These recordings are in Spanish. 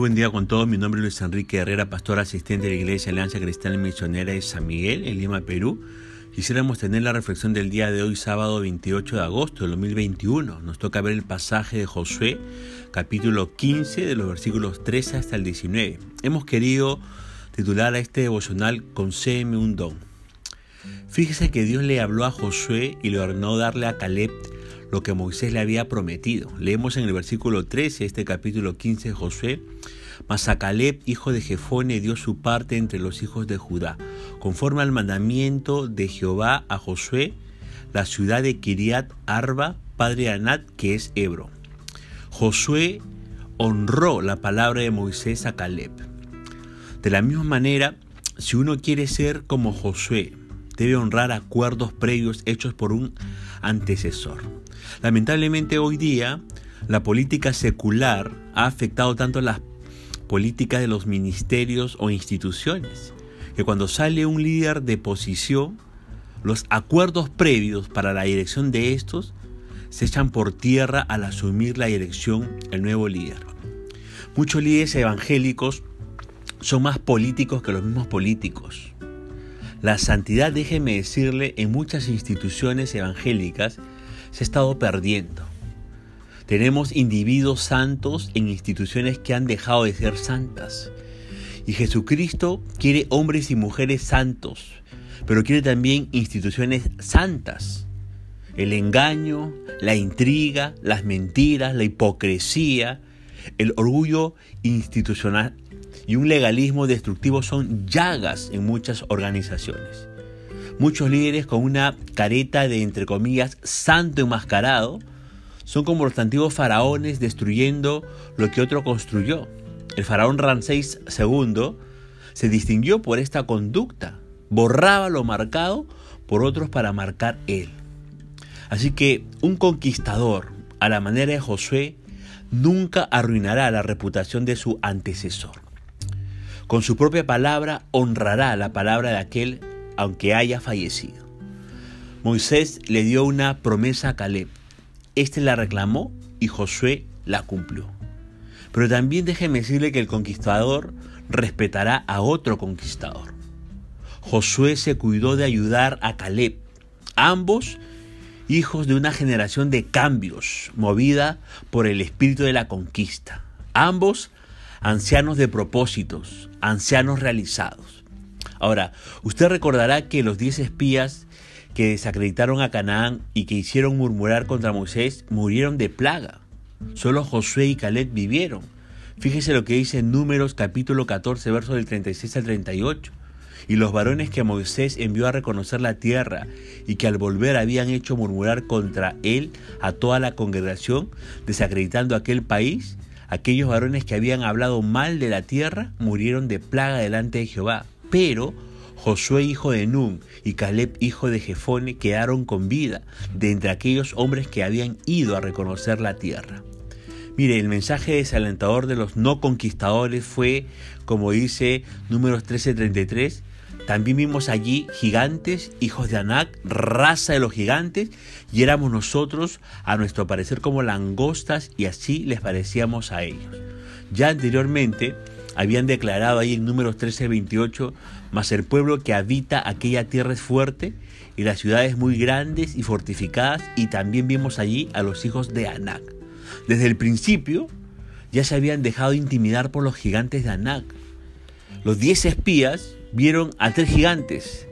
buen día con todos. Mi nombre es Luis Enrique Herrera, pastor asistente de la Iglesia Alianza Cristiana Misionera de San Miguel, en Lima, Perú. Quisiéramos tener la reflexión del día de hoy, sábado 28 de agosto de 2021. Nos toca ver el pasaje de Josué, capítulo 15, de los versículos 13 hasta el 19. Hemos querido titular a este devocional Concédeme un don. Fíjese que Dios le habló a Josué y le ordenó darle a Caleb lo que Moisés le había prometido. Leemos en el versículo 13 este capítulo 15 de Josué. Mas a Caleb, hijo de Jefone, dio su parte entre los hijos de Judá, conforme al mandamiento de Jehová a Josué, la ciudad de Kiriat Arba, padre de Anat, que es Hebro. Josué honró la palabra de Moisés a Caleb. De la misma manera, si uno quiere ser como Josué, debe honrar acuerdos previos hechos por un antecesor. Lamentablemente hoy día la política secular ha afectado tanto las políticas de los ministerios o instituciones que cuando sale un líder de posición, los acuerdos previos para la dirección de estos se echan por tierra al asumir la dirección el nuevo líder. Muchos líderes evangélicos son más políticos que los mismos políticos. La santidad, déjeme decirle, en muchas instituciones evangélicas se ha estado perdiendo. Tenemos individuos santos en instituciones que han dejado de ser santas. Y Jesucristo quiere hombres y mujeres santos, pero quiere también instituciones santas. El engaño, la intriga, las mentiras, la hipocresía, el orgullo institucional y un legalismo destructivo son llagas en muchas organizaciones. Muchos líderes con una careta de, entre comillas, santo enmascarado, son como los antiguos faraones destruyendo lo que otro construyó. El faraón Ramsés II se distinguió por esta conducta, borraba lo marcado por otros para marcar él. Así que un conquistador, a la manera de Josué, nunca arruinará la reputación de su antecesor. Con su propia palabra honrará la palabra de aquel aunque haya fallecido. Moisés le dio una promesa a Caleb. Este la reclamó y Josué la cumplió. Pero también déjeme decirle que el conquistador respetará a otro conquistador. Josué se cuidó de ayudar a Caleb, ambos hijos de una generación de cambios, movida por el espíritu de la conquista. Ambos ancianos de propósitos, ancianos realizados. Ahora, usted recordará que los diez espías que desacreditaron a Canaán y que hicieron murmurar contra Moisés murieron de plaga. Solo Josué y Caleb vivieron. Fíjese lo que dice en Números capítulo 14, versos del 36 al 38. Y los varones que Moisés envió a reconocer la tierra y que al volver habían hecho murmurar contra él a toda la congregación, desacreditando aquel país, aquellos varones que habían hablado mal de la tierra murieron de plaga delante de Jehová. Pero Josué hijo de Nun y Caleb hijo de Jefone quedaron con vida de entre aquellos hombres que habían ido a reconocer la tierra. Mire, el mensaje desalentador de los no conquistadores fue, como dice números 13:33, también vimos allí gigantes, hijos de Anac, raza de los gigantes, y éramos nosotros, a nuestro parecer, como langostas, y así les parecíamos a ellos. Ya anteriormente, habían declarado ahí en números 13-28, mas el pueblo que habita aquella tierra es fuerte y las ciudades muy grandes y fortificadas y también vimos allí a los hijos de Anac. Desde el principio ya se habían dejado intimidar por los gigantes de Anac. Los diez espías vieron a tres gigantes,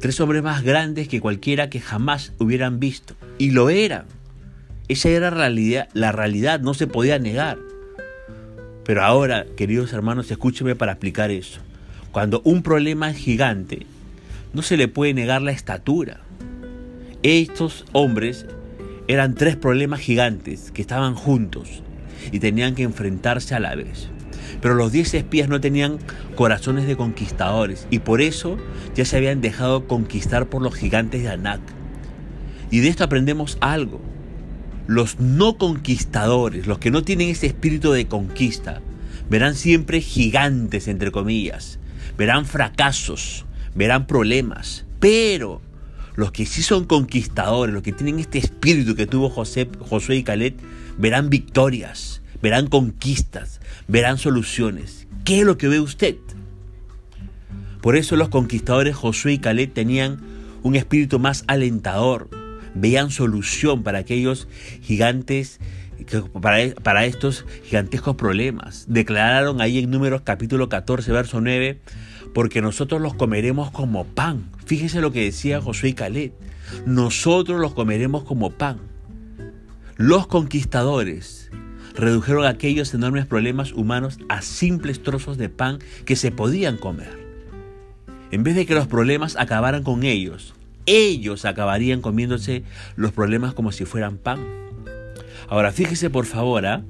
tres hombres más grandes que cualquiera que jamás hubieran visto. Y lo eran. Esa era la realidad, la realidad no se podía negar. Pero ahora, queridos hermanos, escúcheme para explicar eso. Cuando un problema es gigante, no se le puede negar la estatura. Estos hombres eran tres problemas gigantes que estaban juntos y tenían que enfrentarse a la vez. Pero los diez espías no tenían corazones de conquistadores y por eso ya se habían dejado conquistar por los gigantes de Anak. Y de esto aprendemos algo. Los no conquistadores, los que no tienen ese espíritu de conquista, verán siempre gigantes, entre comillas, verán fracasos, verán problemas, pero los que sí son conquistadores, los que tienen este espíritu que tuvo José, Josué y Caleb, verán victorias, verán conquistas, verán soluciones. ¿Qué es lo que ve usted? Por eso los conquistadores Josué y Caleb tenían un espíritu más alentador, veían solución para aquellos gigantes, para, para estos gigantescos problemas. Declararon ahí en Números capítulo 14, verso 9, porque nosotros los comeremos como pan. Fíjese lo que decía Josué y Caleb. Nosotros los comeremos como pan. Los conquistadores redujeron aquellos enormes problemas humanos a simples trozos de pan que se podían comer. En vez de que los problemas acabaran con ellos, ellos acabarían comiéndose los problemas como si fueran pan. Ahora, fíjese por favor, ¿ah?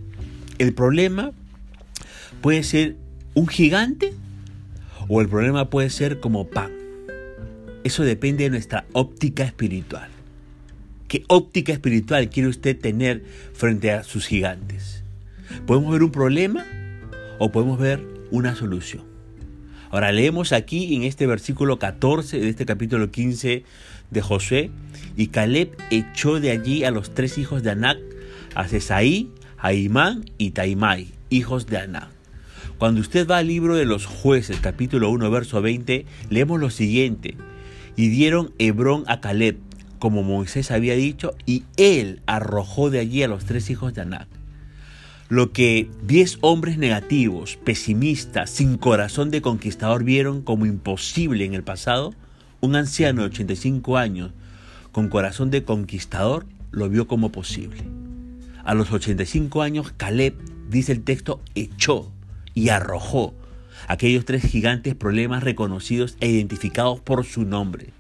el problema puede ser un gigante o el problema puede ser como pan. Eso depende de nuestra óptica espiritual. ¿Qué óptica espiritual quiere usted tener frente a sus gigantes? ¿Podemos ver un problema o podemos ver una solución? Ahora leemos aquí en este versículo 14 de este capítulo 15 de Josué, y Caleb echó de allí a los tres hijos de Anac, a Cesaí, a Imán y Taimai, hijos de Anac. Cuando usted va al libro de los jueces, capítulo 1, verso 20, leemos lo siguiente, y dieron Hebrón a Caleb, como Moisés había dicho, y él arrojó de allí a los tres hijos de Anac. Lo que diez hombres negativos, pesimistas, sin corazón de conquistador vieron como imposible en el pasado, un anciano de 85 años con corazón de conquistador lo vio como posible. A los 85 años, Caleb, dice el texto, echó y arrojó aquellos tres gigantes problemas reconocidos e identificados por su nombre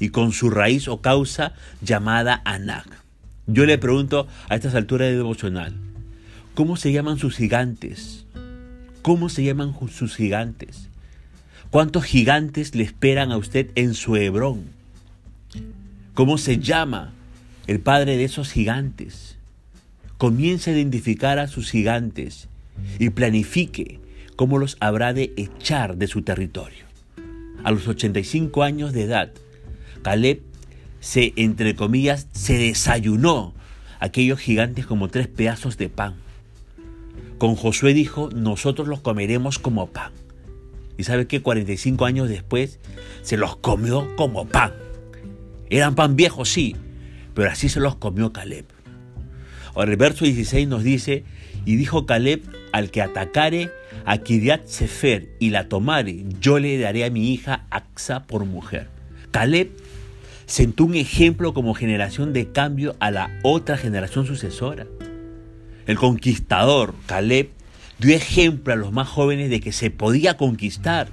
y con su raíz o causa llamada Anak. Yo le pregunto a estas alturas de devocional, ¿Cómo se llaman sus gigantes? ¿Cómo se llaman sus gigantes? ¿Cuántos gigantes le esperan a usted en su Hebrón? ¿Cómo se llama el padre de esos gigantes? Comience a identificar a sus gigantes y planifique cómo los habrá de echar de su territorio. A los 85 años de edad, Caleb se, entre comillas, se desayunó aquellos gigantes como tres pedazos de pan. Con Josué dijo, nosotros los comeremos como pan. Y sabe que 45 años después se los comió como pan. Eran pan viejo, sí, pero así se los comió Caleb. Ahora el verso 16 nos dice, y dijo Caleb, al que atacare a Kiriat Sefer y la tomare, yo le daré a mi hija Axa por mujer. Caleb sentó un ejemplo como generación de cambio a la otra generación sucesora. El conquistador, Caleb, dio ejemplo a los más jóvenes de que se podía conquistar.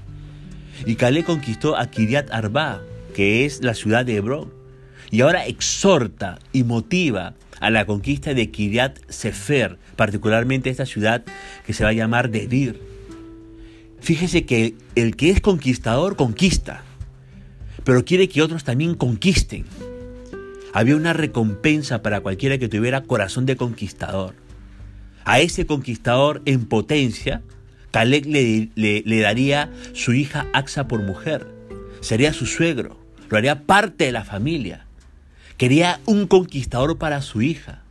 Y Caleb conquistó a Kiriat Arba, que es la ciudad de Hebrón. Y ahora exhorta y motiva a la conquista de Kiriat Sefer, particularmente esta ciudad que se va a llamar Dedir. Fíjese que el que es conquistador conquista, pero quiere que otros también conquisten. Había una recompensa para cualquiera que tuviera corazón de conquistador. A ese conquistador en potencia, Caleb le, daría su hija Axa por mujer. Sería su suegro, lo haría parte de la familia. Quería un conquistador para su hija,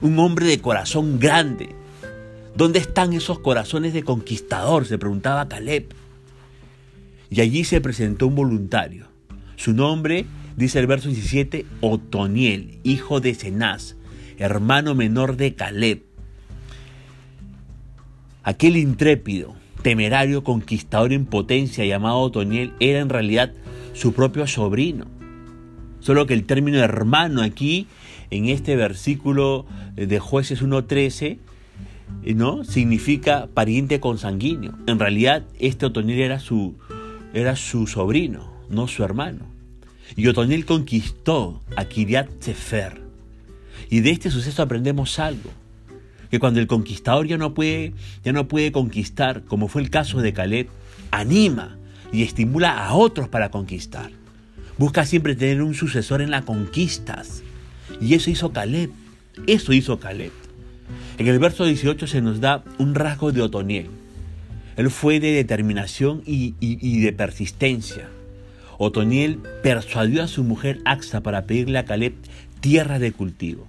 un hombre de corazón grande. ¿Dónde están esos corazones de conquistador? se preguntaba Caleb. Y allí se presentó un voluntario. Su nombre, dice el verso 17, Otoniel, hijo de Cenaz, hermano menor de Caleb. Aquel intrépido, temerario conquistador en potencia llamado Otoniel era en realidad su propio sobrino. Solo que el término hermano aquí, en este versículo de jueces 1.13, ¿no? significa pariente consanguíneo. En realidad, este Otoniel era su, era su sobrino, no su hermano. Y Otoniel conquistó a Kiriat Sefer. Y de este suceso aprendemos algo que cuando el conquistador ya no puede, ya no puede conquistar, como fue el caso de Caleb, anima y estimula a otros para conquistar. Busca siempre tener un sucesor en las conquistas. Y eso hizo Caleb. Eso hizo Caleb. En el verso 18 se nos da un rasgo de Otoniel. Él fue de determinación y, de persistencia. Otoniel persuadió a su mujer Axa para pedirle a Caleb tierra de cultivo.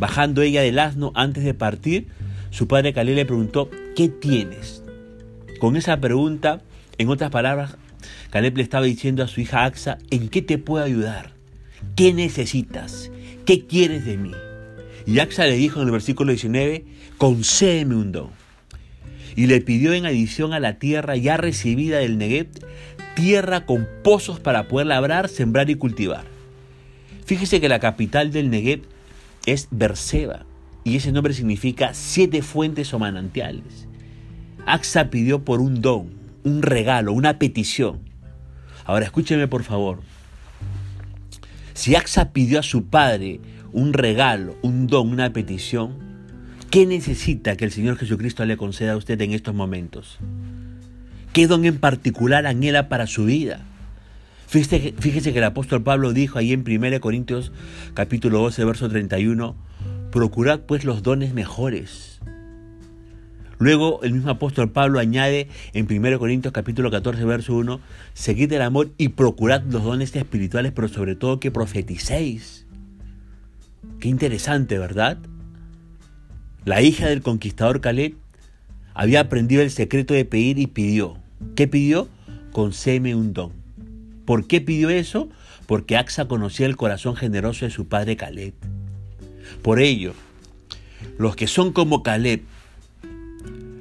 Bajando ella del asno antes de partir, su padre Caleb le preguntó, ¿qué tienes? Con esa pregunta, en otras palabras, Caleb le estaba diciendo a su hija Axa, ¿en qué te puedo ayudar? ¿Qué necesitas? ¿Qué quieres de mí? Y Axa le dijo en el versículo 19, concédeme un don. Y le pidió en adición a la tierra ya recibida del Negev, tierra con pozos para poder labrar, sembrar y cultivar. Fíjese que la capital del Negev es Berseba, y ese nombre significa siete fuentes o manantiales. Axa pidió por un don, un regalo, una petición. Ahora escúcheme por favor. Si Axa pidió a su padre un regalo, un don, una petición, ¿qué necesita que el Señor Jesucristo le conceda a usted en estos momentos? ¿Qué don en particular anhela para su vida? Fíjese, que el apóstol Pablo dijo ahí en 1 Corintios capítulo 12, verso 31, procurad pues los dones mejores. Luego el mismo apóstol Pablo añade en 1 Corintios capítulo 14, verso 1, seguid el amor y procurad los dones espirituales, pero sobre todo que profeticéis. Qué interesante, ¿verdad? La hija del conquistador Caleb había aprendido el secreto de pedir y pidió. ¿Qué pidió? Concéme un don. ¿Por qué pidió eso? Porque Axa conocía el corazón generoso de su padre Caleb. Por ello, los que son como Caleb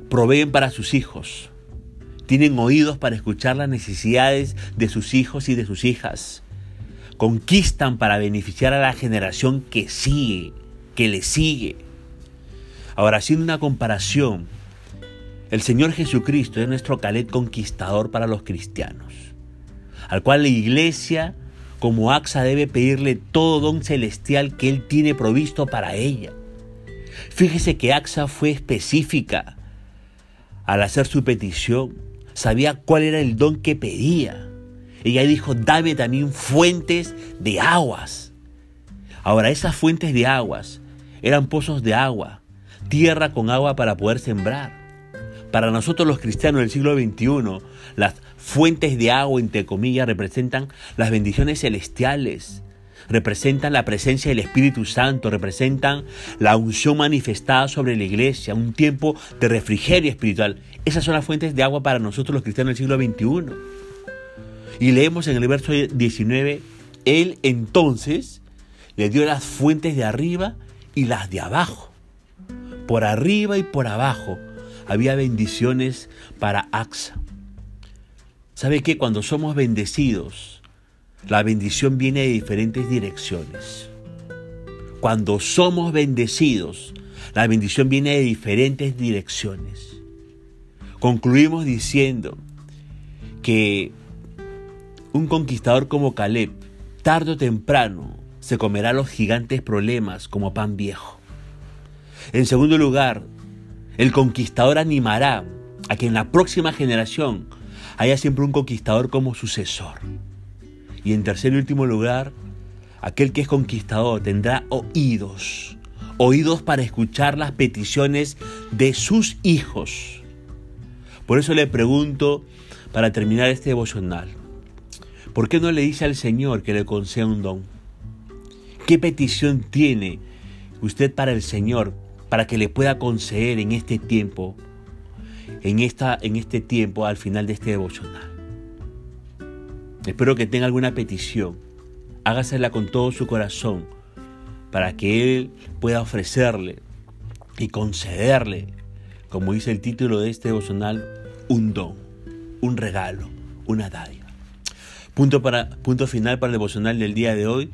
proveen para sus hijos, tienen oídos para escuchar las necesidades de sus hijos y de sus hijas, conquistan para beneficiar a la generación que sigue, que le sigue. Ahora, haciendo una comparación, el Señor Jesucristo es nuestro calet conquistador para los cristianos, al cual la iglesia como AXA debe pedirle todo don celestial que Él tiene provisto para ella. Fíjese que AXA fue específica al hacer su petición, sabía cuál era el don que pedía. Ella dijo, dame también fuentes de aguas. Ahora, esas fuentes de aguas eran pozos de agua, tierra con agua para poder sembrar. Para nosotros los cristianos del siglo XXI, las fuentes de agua, entre comillas, representan las bendiciones celestiales, representan la presencia del Espíritu Santo, representan la unción manifestada sobre la iglesia, un tiempo de refrigerio espiritual. Esas son las fuentes de agua para nosotros los cristianos del siglo XXI. Y leemos en el verso 19, Él entonces le dio las fuentes de arriba y las de abajo. Por arriba y por abajo había bendiciones para Axa. ¿Sabe qué? Cuando somos bendecidos, la bendición viene de diferentes direcciones. Cuando somos bendecidos, la bendición viene de diferentes direcciones. Concluimos diciendo que un conquistador como Caleb, tarde o temprano, se comerá los gigantes problemas como pan viejo. En segundo lugar, el conquistador animará a que en la próxima generación haya siempre un conquistador como sucesor. Y en tercer y último lugar, aquel que es conquistador tendrá oídos, oídos para escuchar las peticiones de sus hijos. Por eso le pregunto, para terminar este devocional, ¿Por qué no le dice al Señor que le conceda un don? ¿Qué petición tiene usted para el Señor para que le pueda conceder en este tiempo, en, esta, en este tiempo al final de este devocional? Espero que tenga alguna petición. Hágasela con todo su corazón para que Él pueda ofrecerle y concederle, como dice el título de este devocional, un don, un regalo, una dádiva. Punto, para, punto final para el devocional del día de hoy.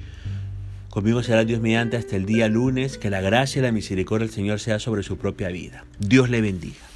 Conmigo será Dios mediante hasta el día lunes. Que la gracia y la misericordia del Señor sea sobre su propia vida. Dios le bendiga.